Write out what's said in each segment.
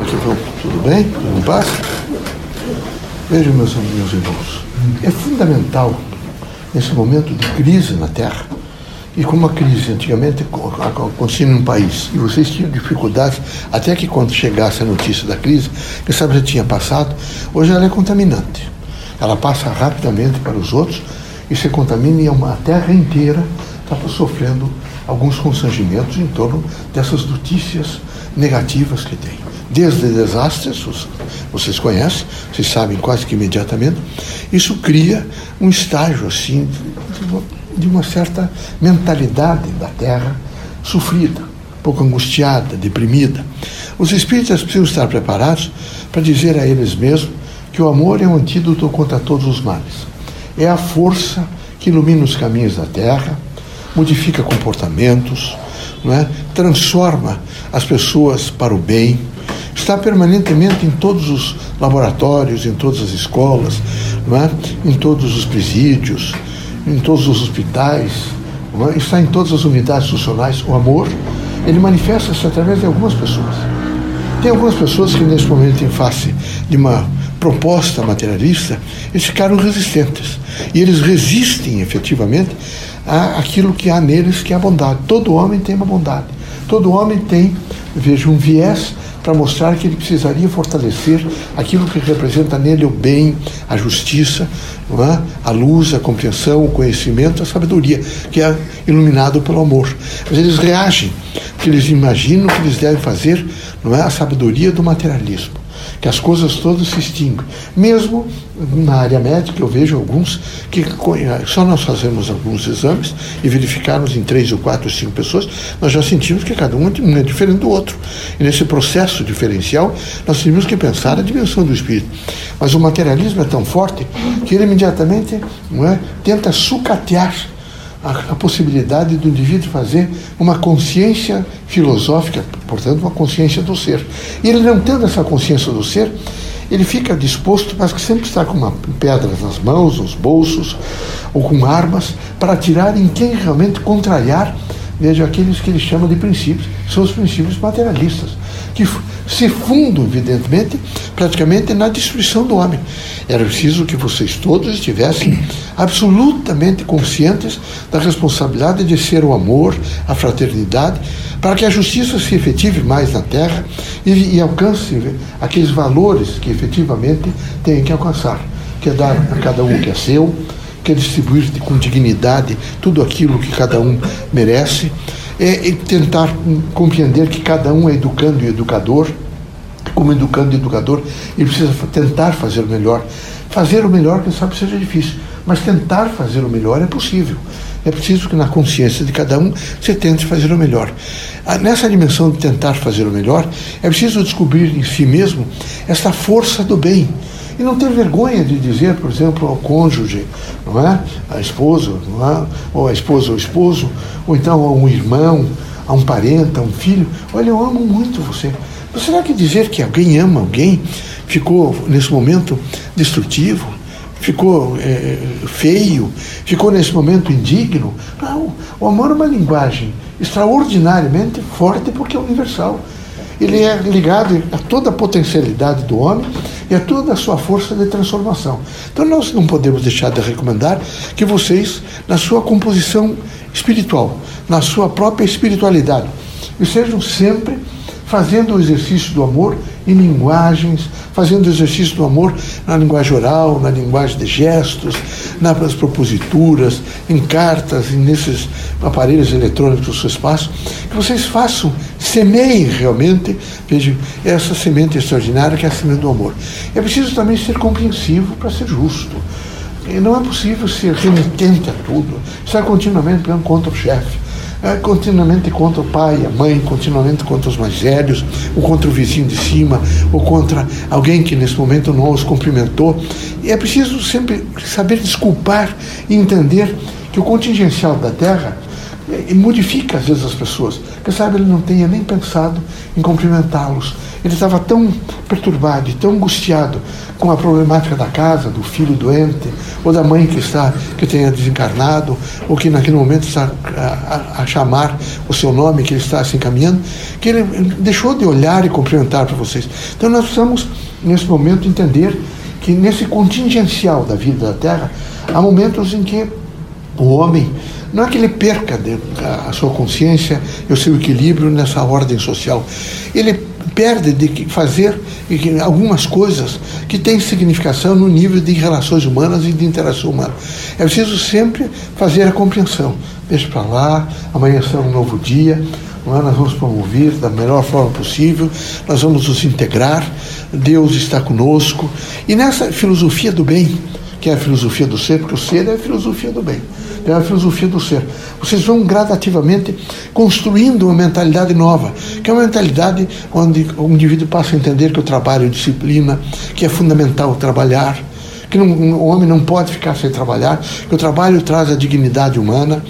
Aqui, tudo bem? Tudo em paz? Vejam, meus, meus irmãos, é fundamental, nesse momento de crise na Terra, e como a crise antigamente acontecia num país, e vocês tinham dificuldades, até que quando chegasse a notícia da crise, que sabe já tinha passado, hoje ela é contaminante. Ela passa rapidamente para os outros e se contamina e a terra inteira está sofrendo alguns constrangimentos em torno dessas notícias negativas que tem. Desde desastres, vocês conhecem, vocês sabem quase que imediatamente, isso cria um estágio assim de uma certa mentalidade da Terra sofrida, um pouco angustiada, deprimida. Os espíritas precisam estar preparados para dizer a eles mesmos que o amor é um antídoto contra todos os males. É a força que ilumina os caminhos da Terra, modifica comportamentos, não é? transforma as pessoas para o bem, está permanentemente em todos os laboratórios, em todas as escolas, é? em todos os presídios, em todos os hospitais, é? está em todas as unidades institucionais. O amor, ele manifesta-se através de algumas pessoas. Tem algumas pessoas que, nesse momento, em face de uma proposta materialista, eles ficaram resistentes. E eles resistem efetivamente àquilo que há neles, que é a bondade. Todo homem tem uma bondade. Todo homem tem, veja, um viés para mostrar que ele precisaria fortalecer aquilo que representa nele o bem, a justiça, é? a luz, a compreensão, o conhecimento, a sabedoria, que é iluminado pelo amor. Mas eles reagem, porque eles imaginam que eles devem fazer não é, a sabedoria do materialismo que as coisas todas se extinguem. Mesmo na área médica, eu vejo alguns que só nós fazemos alguns exames e verificarmos em três ou quatro ou cinco pessoas, nós já sentimos que cada um é diferente do outro. E nesse processo diferencial, nós temos que pensar a dimensão do espírito. Mas o materialismo é tão forte que ele imediatamente é, tenta sucatear a, a, possibilidade do indivíduo fazer uma consciência filosófica, portanto, uma consciência do ser. E ele não tendo essa consciência do ser, ele fica disposto, mas que sempre está com uma, pedras nas mãos, nos bolsos, ou com armas, para atirar em quem realmente contrariar, veja, aqueles que ele chama de princípios, são os princípios materialistas, que se fundam, evidentemente, praticamente na destruição do homem. Era preciso que vocês todos estivessem absolutamente conscientes da responsabilidade de ser o amor, a fraternidade, para que a justiça se efetive mais na terra e, e alcance aqueles valores que efetivamente tem que alcançar, que é dar a cada um que é seu, que é distribuir com dignidade tudo aquilo que cada um merece é, é tentar compreender que cada um é educando e educador. Como educando e educador, ele precisa tentar fazer o melhor. Fazer o melhor, quem sabe, seja difícil, mas tentar fazer o melhor é possível. É preciso que na consciência de cada um você tente fazer o melhor. Ah, nessa dimensão de tentar fazer o melhor, é preciso descobrir em si mesmo essa força do bem e não ter vergonha de dizer, por exemplo, ao cônjuge, não é? A esposa, não é? Ou a esposa ou esposo, ou então a um irmão, a um parente, a um filho, olha, eu amo muito você. Mas será que dizer que alguém ama alguém ficou, nesse momento, destrutivo? Ficou é, feio? Ficou, nesse momento, indigno? Não. O amor é uma linguagem extraordinariamente forte porque é universal ele é ligado a toda a potencialidade do homem e a toda a sua força de transformação. Então nós não podemos deixar de recomendar que vocês, na sua composição espiritual, na sua própria espiritualidade, estejam sempre fazendo o exercício do amor em linguagens, fazendo o exercício do amor na linguagem oral, na linguagem de gestos, nas proposituras, em cartas, nesses aparelhos eletrônicos do seu espaço, que vocês façam, semeiem realmente, vejam, essa semente extraordinária que é a semente do amor. É preciso também ser compreensivo para ser justo. E não é possível ser remitente a tudo, estar continuamente pegando contra o chefe é, continuamente contra o pai, a mãe, continuamente contra os mais velhos, ou contra o vizinho de cima, ou contra alguém que nesse momento não os cumprimentou. E é preciso sempre saber desculpar e entender que o contingencial da Terra e modifica às vezes as pessoas. Quem sabe ele não tenha nem pensado em cumprimentá-los. Ele estava tão perturbado e tão angustiado com a problemática da casa, do filho doente, ou da mãe que está que tenha desencarnado, ou que naquele momento está a, a, a chamar o seu nome, que ele está se encaminhando, que ele deixou de olhar e cumprimentar para vocês. Então nós precisamos, nesse momento, entender que nesse contingencial da vida da Terra, há momentos em que o homem não é que ele perca a sua consciência e o seu equilíbrio nessa ordem social. Ele perde de fazer algumas coisas que têm significação no nível de relações humanas e de interação humana. É preciso sempre fazer a compreensão. Deixa para lá, amanhã será um novo dia, é? nós vamos promover da melhor forma possível, nós vamos nos integrar, Deus está conosco. E nessa filosofia do bem, que é a filosofia do ser, porque o ser é a filosofia do bem é a filosofia do ser. Vocês vão gradativamente construindo uma mentalidade nova, que é uma mentalidade onde o indivíduo passa a entender que o trabalho é disciplina, que é fundamental trabalhar, que não, o homem não pode ficar sem trabalhar, que o trabalho traz a dignidade humana,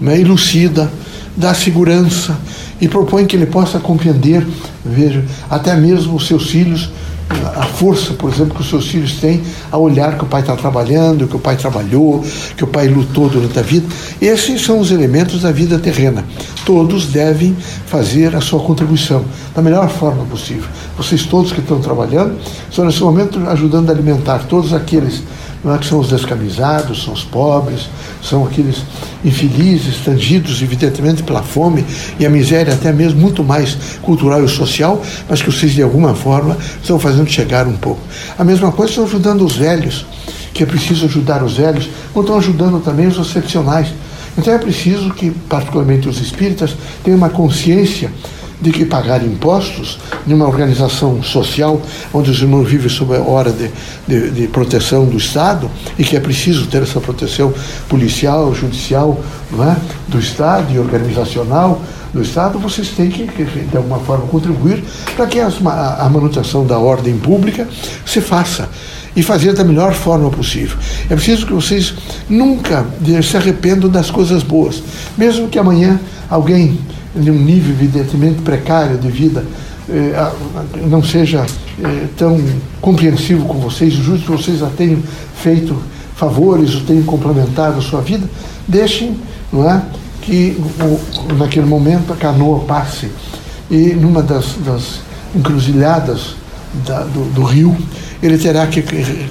né, elucida, dá segurança e propõe que ele possa compreender, veja, até mesmo os seus filhos a força, por exemplo, que os seus filhos têm a olhar que o pai está trabalhando, que o pai trabalhou, que o pai lutou durante a vida. Esses são os elementos da vida terrena. Todos devem fazer a sua contribuição da melhor forma possível. Vocês todos que estão trabalhando estão nesse momento ajudando a alimentar todos aqueles não é que são os descamisados, são os pobres, são aqueles infelizes, tangidos evidentemente pela fome e a miséria até mesmo muito mais cultural e social, mas que vocês de alguma forma estão fazendo chegar um pouco. A mesma coisa estão ajudando os velhos, que é preciso ajudar os velhos, ou estão ajudando também os excepcionais. Então é preciso que, particularmente os espíritas, tenham uma consciência de que pagar impostos numa organização social onde os irmãos vivem sob a hora de, de, de, proteção do Estado e que é preciso ter essa proteção policial, judicial, é? do Estado e organizacional do Estado, vocês têm que, de alguma forma, contribuir para que as, a manutenção da ordem pública se faça e fazer da melhor forma possível. É preciso que vocês nunca se arrependam das coisas boas, mesmo que amanhã alguém um nível evidentemente precário de vida eh, não seja eh, tão compreensivo com vocês, justo que vocês já tenham feito favores ou tenham complementado a sua vida, deixem não é, que o, naquele momento a canoa passe e numa das, das encruzilhadas da, do, do, rio ele terá que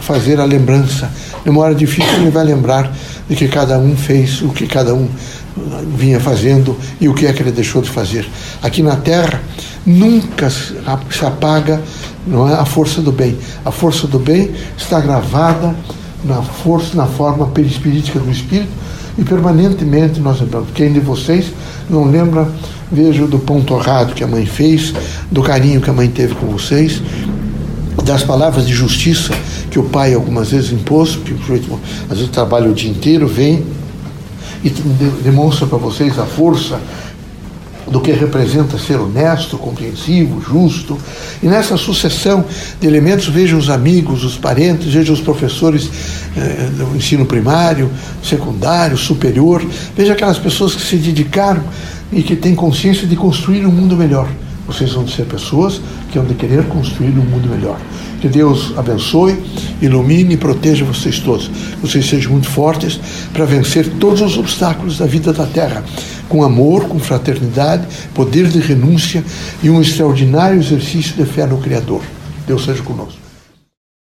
fazer a lembrança. Numa hora difícil ele vai lembrar de que cada um fez o que cada um vinha fazendo e o que é que ele deixou de fazer. Aqui na Terra nunca se apaga não é, a força do bem. A força do bem está gravada na força, na forma perispirítica do Espírito e permanentemente nós lembramos. Quem de vocês não lembra, vejo do pão torrado que a mãe fez, do carinho que a mãe teve com vocês, das palavras de justiça que o pai algumas vezes impôs, porque às vezes trabalha o dia inteiro, vem e demonstra para vocês a força do que representa ser honesto, compreensivo, justo. E nessa sucessão de elementos, veja os amigos, os parentes, veja os professores eh, do ensino primário, secundário, superior, veja aquelas pessoas que se dedicaram e que têm consciência de construir um mundo melhor. Vocês vão ser pessoas que vão querer construir um mundo melhor. Que Deus abençoe, ilumine e proteja vocês todos. Vocês sejam muito fortes para vencer todos os obstáculos da vida da terra, com amor, com fraternidade, poder de renúncia e um extraordinário exercício de fé no Criador. Deus seja conosco.